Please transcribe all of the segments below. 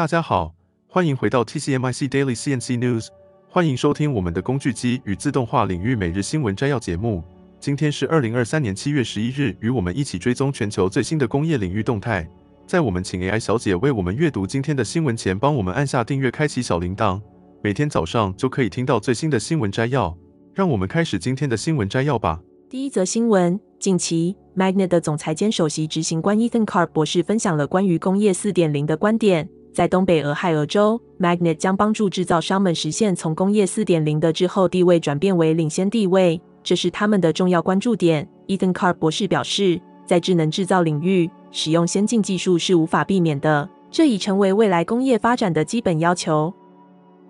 大家好，欢迎回到 TCMIC Daily CNC News，欢迎收听我们的工具机与自动化领域每日新闻摘要节目。今天是二零二三年七月十一日，与我们一起追踪全球最新的工业领域动态。在我们请 AI 小姐为我们阅读今天的新闻前，帮我们按下订阅，开启小铃铛，每天早上就可以听到最新的新闻摘要。让我们开始今天的新闻摘要吧。第一则新闻，近期 Magnet 的总裁兼首席执行官 Ethan Karp 博士分享了关于工业四点零的观点。在东北俄亥俄州，Magnet 将帮助制造商们实现从工业四点零的滞后地位转变为领先地位，这是他们的重要关注点。Ethan Carr 博士表示，在智能制造领域，使用先进技术是无法避免的，这已成为未来工业发展的基本要求。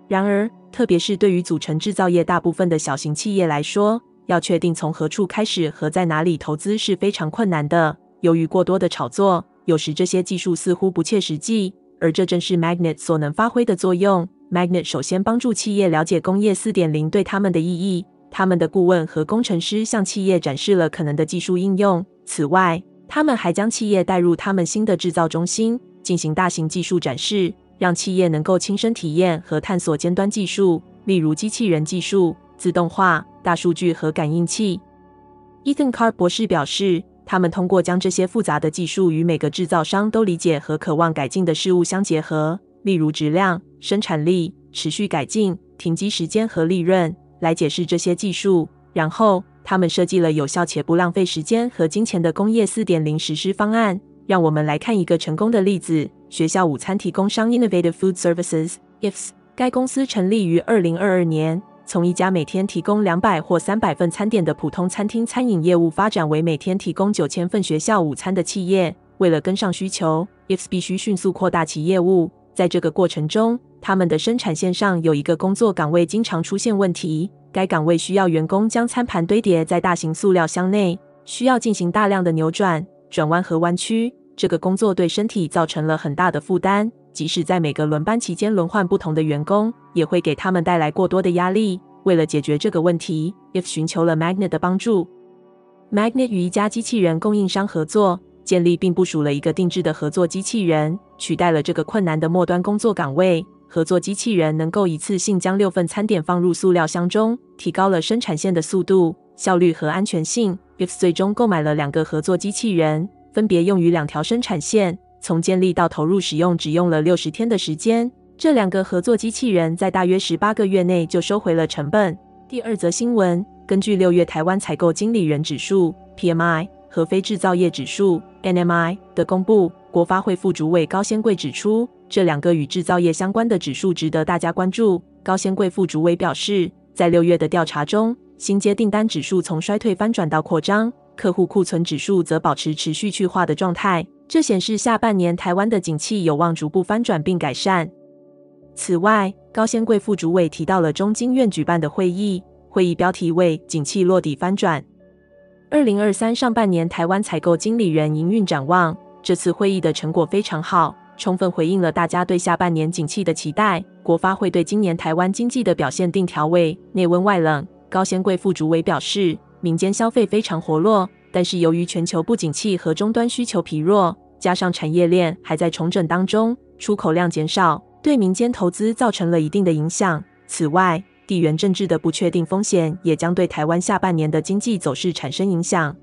然而，特别是对于组成制造业大部分的小型企业来说，要确定从何处开始和在哪里投资是非常困难的。由于过多的炒作，有时这些技术似乎不切实际。而这正是 Magnet 所能发挥的作用。Magnet 首先帮助企业了解工业4.0对他们的意义。他们的顾问和工程师向企业展示了可能的技术应用。此外，他们还将企业带入他们新的制造中心，进行大型技术展示，让企业能够亲身体验和探索尖端技术，例如机器人技术、自动化、大数据和感应器。Ethan Carr 博士表示。他们通过将这些复杂的技术与每个制造商都理解和渴望改进的事物相结合，例如质量、生产力、持续改进、停机时间和利润，来解释这些技术。然后，他们设计了有效且不浪费时间和金钱的工业4.0实施方案。让我们来看一个成功的例子：学校午餐提供商 Innovative Food Services（IFS），该公司成立于2022年。从一家每天提供两百或三百份餐点的普通餐厅餐饮业务发展为每天提供九千份学校午餐的企业。为了跟上需求，IFS 必须迅速扩大其业务。在这个过程中，他们的生产线上有一个工作岗位经常出现问题。该岗位需要员工将餐盘堆叠在大型塑料箱内，需要进行大量的扭转、转弯和弯曲。这个工作对身体造成了很大的负担。即使在每个轮班期间轮换不同的员工，也会给他们带来过多的压力。为了解决这个问题，If 寻求了 Magnet 的帮助。Magnet 与一家机器人供应商合作，建立并部署了一个定制的合作机器人，取代了这个困难的末端工作岗位。合作机器人能够一次性将六份餐点放入塑料箱中，提高了生产线的速度、效率和安全性。If 最终购买了两个合作机器人，分别用于两条生产线。从建立到投入使用只用了六十天的时间。这两个合作机器人在大约十八个月内就收回了成本。第二则新闻，根据六月台湾采购经理人指数 （PMI） 和非制造业指数 （NMI） 的公布，国发会副主委高仙贵指出，这两个与制造业相关的指数值得大家关注。高仙贵副主委表示，在六月的调查中，新接订单指数从衰退翻转到扩张，客户库存指数则保持持续去化的状态。这显示下半年台湾的景气有望逐步翻转并改善。此外，高仙贵副主委提到了中经院举办的会议，会议标题为“景气落底翻转”。二零二三上半年台湾采购经理人营运展望，这次会议的成果非常好，充分回应了大家对下半年景气的期待。国发会对今年台湾经济的表现定调为内温外冷。高仙贵副主委表示，民间消费非常活络，但是由于全球不景气和终端需求疲弱。加上产业链还在重整当中，出口量减少，对民间投资造成了一定的影响。此外，地缘政治的不确定风险也将对台湾下半年的经济走势产生影响。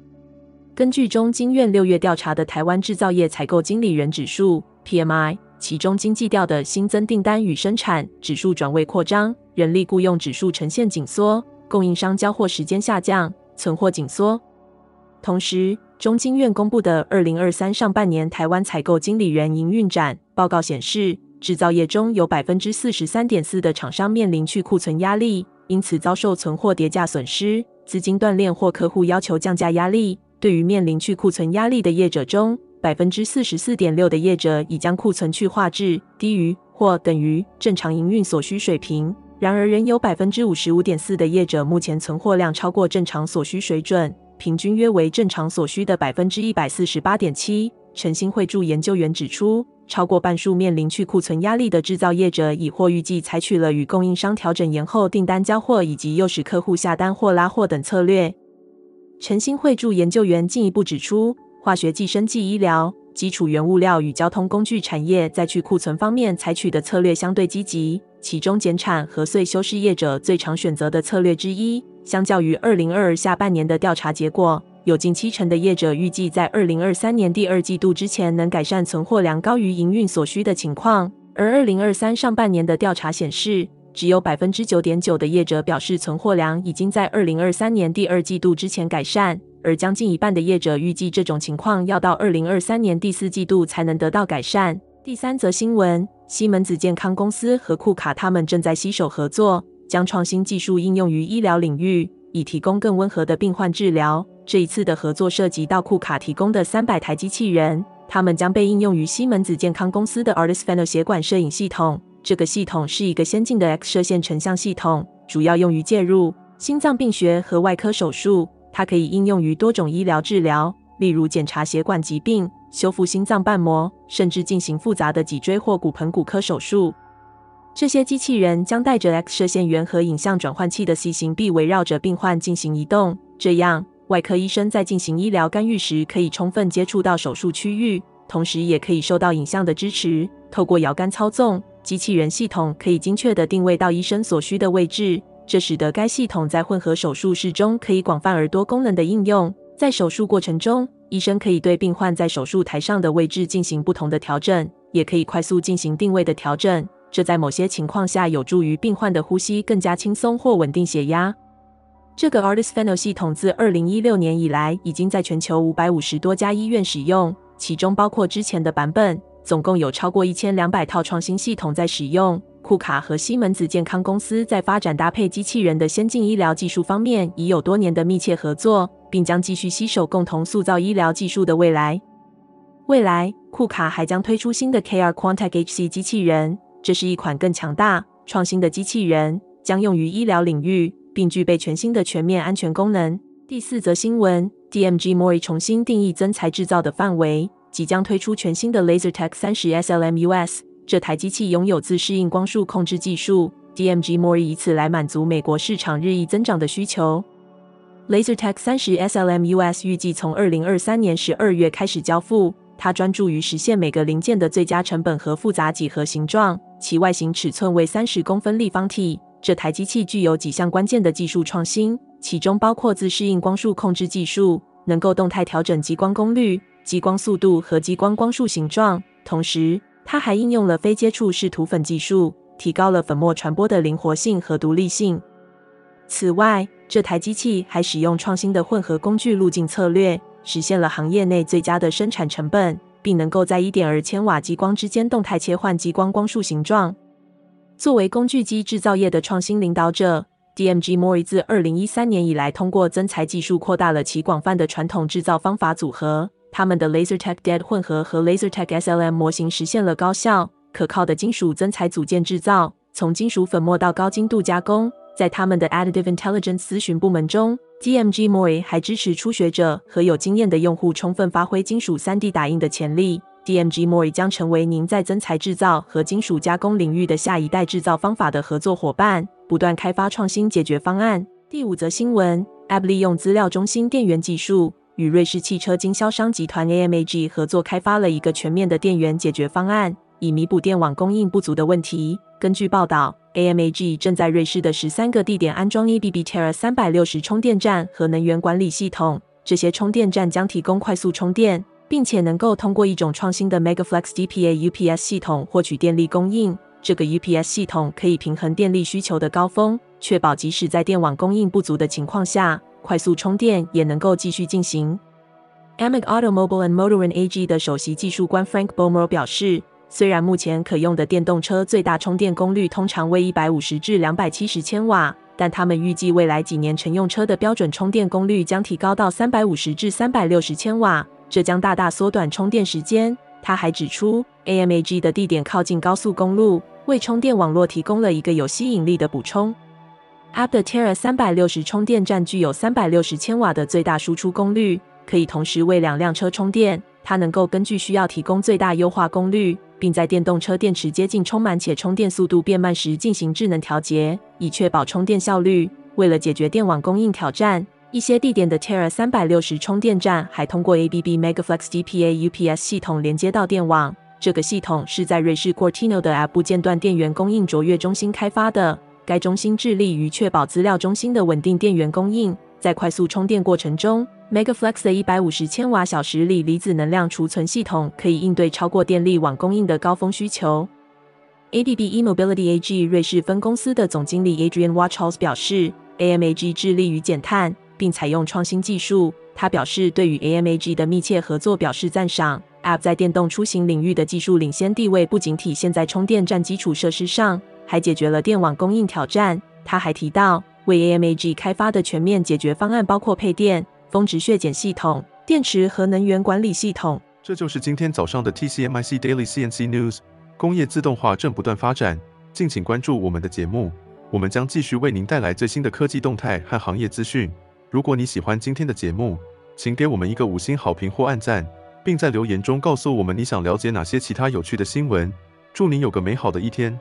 根据中经院六月调查的台湾制造业采购经理人指数 （PMI），其中经济调的新增订单与生产指数转为扩张，人力雇佣指数呈现紧缩，供应商交货时间下降，存货紧缩。同时，中经院公布的二零二三上半年台湾采购经理人营运展报告显示，制造业中有百分之四十三点四的厂商面临去库存压力，因此遭受存货跌价损失、资金断裂或客户要求降价压力。对于面临去库存压力的业者中，百分之四十四点六的业者已将库存去化至低于或等于正常营运所需水平。然而，仍有百分之五十五点四的业者目前存货量超过正常所需水准。平均约为正常所需的百分之一百四十八点七。晨星汇筑研究员指出，超过半数面临去库存压力的制造业者已或预计采取了与供应商调整延后订单交货，以及诱使客户下单或拉货等策略。晨星汇筑研究员进一步指出，化学计生技医疗、基础原物料与交通工具产业在去库存方面采取的策略相对积极，其中减产和税收是业者最常选择的策略之一。相较于二零二二下半年的调查结果，有近七成的业者预计在二零二三年第二季度之前能改善存货量高于营运所需的情况。而二零二三上半年的调查显示，只有百分之九点九的业者表示存货量已经在二零二三年第二季度之前改善，而将近一半的业者预计这种情况要到二零二三年第四季度才能得到改善。第三则新闻，西门子健康公司和库卡他们正在携手合作。将创新技术应用于医疗领域，以提供更温和的病患治疗。这一次的合作涉及到库卡提供的三百台机器人，它们将被应用于西门子健康公司的 Artis Pheno 血管摄影系统。这个系统是一个先进的 X 射线成像系统，主要用于介入心脏病学和外科手术。它可以应用于多种医疗治疗，例如检查血管疾病、修复心脏瓣膜，甚至进行复杂的脊椎或骨盆骨科手术。这些机器人将带着 X 射线源和影像转换器的 C 型臂围绕着病患进行移动，这样外科医生在进行医疗干预时可以充分接触到手术区域，同时也可以受到影像的支持。透过摇杆操纵，机器人系统可以精确地定位到医生所需的位置，这使得该系统在混合手术室中可以广泛而多功能的应用。在手术过程中，医生可以对病患在手术台上的位置进行不同的调整，也可以快速进行定位的调整。这在某些情况下有助于病患的呼吸更加轻松或稳定血压。这个 ARTAS Pheno 系统自二零一六年以来已经在全球五百五十多家医院使用，其中包括之前的版本。总共有超过一千两百套创新系统在使用。库卡和西门子健康公司在发展搭配机器人的先进医疗技术方面已有多年的密切合作，并将继续携手共同塑造医疗技术的未来。未来，库卡还将推出新的 KR Quantec HC 机器人。这是一款更强大、创新的机器人，将用于医疗领域，并具备全新的全面安全功能。第四则新闻：DMG MORI 重新定义增材制造的范围，即将推出全新的 LaserTech 30 SLM-US。这台机器拥有自适应光束控制技术，DMG MORI 以此来满足美国市场日益增长的需求。LaserTech 30 SLM-US 预计从二零二三年十二月开始交付。它专注于实现每个零件的最佳成本和复杂几何形状。其外形尺寸为三十公分立方体。这台机器具有几项关键的技术创新，其中包括自适应光束控制技术，能够动态调整激光功率、激光速度和激光光束形状。同时，它还应用了非接触式涂粉技术，提高了粉末传播的灵活性和独立性。此外，这台机器还使用创新的混合工具路径策略。实现了行业内最佳的生产成本，并能够在一点二千瓦激光之间动态切换激光光束形状。作为工具机制造业的创新领导者，DMG MORI 自二零一三年以来，通过增材技术扩大了其广泛的传统制造方法组合。他们的 LaserTech DED 混合和 LaserTech SLM 模型实现了高效可靠的金属增材组件制造，从金属粉末到高精度加工。在他们的 Additive Intelligence 咨询部门中，DMG MORI 还支持初学者和有经验的用户充分发挥金属 3D 打印的潜力。DMG MORI 将成为您在增材制造和金属加工领域的下一代制造方法的合作伙伴，不断开发创新解决方案。第五则新闻：Abb 利用资料中心电源技术，与瑞士汽车经销商集团 AMAG 合作开发了一个全面的电源解决方案，以弥补电网供应不足的问题。根据报道。AMAG 正在瑞士的十三个地点安装 EBB Terra 三百六十充电站和能源管理系统。这些充电站将提供快速充电，并且能够通过一种创新的 MegaFlex DPA UPS 系统获取电力供应。这个 UPS 系统可以平衡电力需求的高峰，确保即使在电网供应不足的情况下，快速充电也能够继续进行。AMAG Automobile and Motoren AG 的首席技术官 Frank Bommerl 表示。虽然目前可用的电动车最大充电功率通常为一百五十至两百七十千瓦，但他们预计未来几年乘用车的标准充电功率将提高到三百五十至三百六十千瓦，这将大大缩短充电时间。他还指出，AMAG 的地点靠近高速公路，为充电网络提供了一个有吸引力的补充。Abb 的 Terra 三百六十充电站具有三百六十千瓦的最大输出功率，可以同时为两辆车充电。它能够根据需要提供最大优化功率。并在电动车电池接近充满且充电速度变慢时进行智能调节，以确保充电效率。为了解决电网供应挑战一些地点的 Terra 三百六十充电站还通过 ABB Megaflex DPA UPS 系统连接到电网。这个系统是在瑞士 Cortino 的 App 部件段电源供应卓越中心开发的。该中心致力于确保资料中心的稳定电源供应。在快速充电过程中，Megaflex 的一百五十千瓦小时锂离子能量储存系统可以应对超过电力网供应的高峰需求。ABB eMobility AG 瑞士分公司的总经理 Adrian Wachholz 表示，AMAG 致力于减碳，并采用创新技术。他表示，对于 AMAG 的密切合作表示赞赏。App 在电动出行领域的技术领先地位不仅体现在充电站基础设施上，还解决了电网供应挑战。他还提到，为 AMAG 开发的全面解决方案包括配电、峰值削减系统、电池和能源管理系统。这就是今天早上的 TCMIC Daily CNC News。工业自动化正不断发展，敬请关注我们的节目，我们将继续为您带来最新的科技动态和行业资讯。如果你喜欢今天的节目，请给我们一个五星好评或按赞，并在留言中告诉我们你想了解哪些其他有趣的新闻。祝你有个美好的一天。